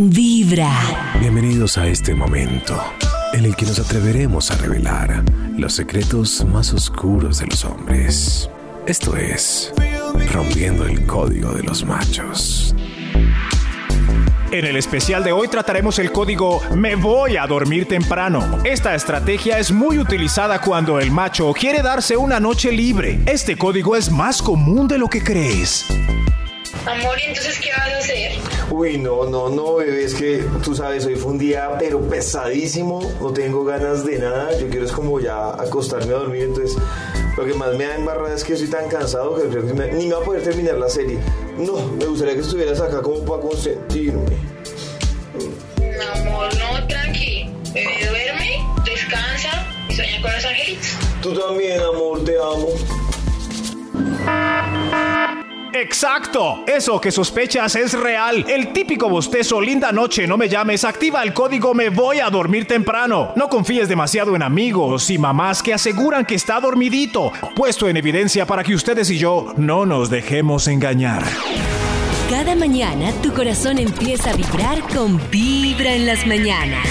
Vibra. Bienvenidos a este momento en el que nos atreveremos a revelar los secretos más oscuros de los hombres. Esto es Rompiendo el Código de los Machos. En el especial de hoy trataremos el código Me voy a dormir temprano. Esta estrategia es muy utilizada cuando el macho quiere darse una noche libre. Este código es más común de lo que crees. Amor, ¿y entonces qué vas a hacer? Uy, no, no, no, bebé, es que tú sabes, hoy fue un día pero pesadísimo, no tengo ganas de nada, yo quiero es como ya acostarme a dormir, entonces lo que más me da embarrada es que estoy tan cansado que creo que me- ni me va a poder terminar la serie. No, me gustaría que estuvieras acá como para consentirme. Amor, no, tranqui. Bebé, duerme, descansa y sueña con los angelitos. Tú también, amor, te amo. Exacto, eso que sospechas es real. El típico bostezo, linda noche, no me llames, activa el código me voy a dormir temprano. No confíes demasiado en amigos y mamás que aseguran que está dormidito, puesto en evidencia para que ustedes y yo no nos dejemos engañar. Cada mañana tu corazón empieza a vibrar con Vibra en las mañanas.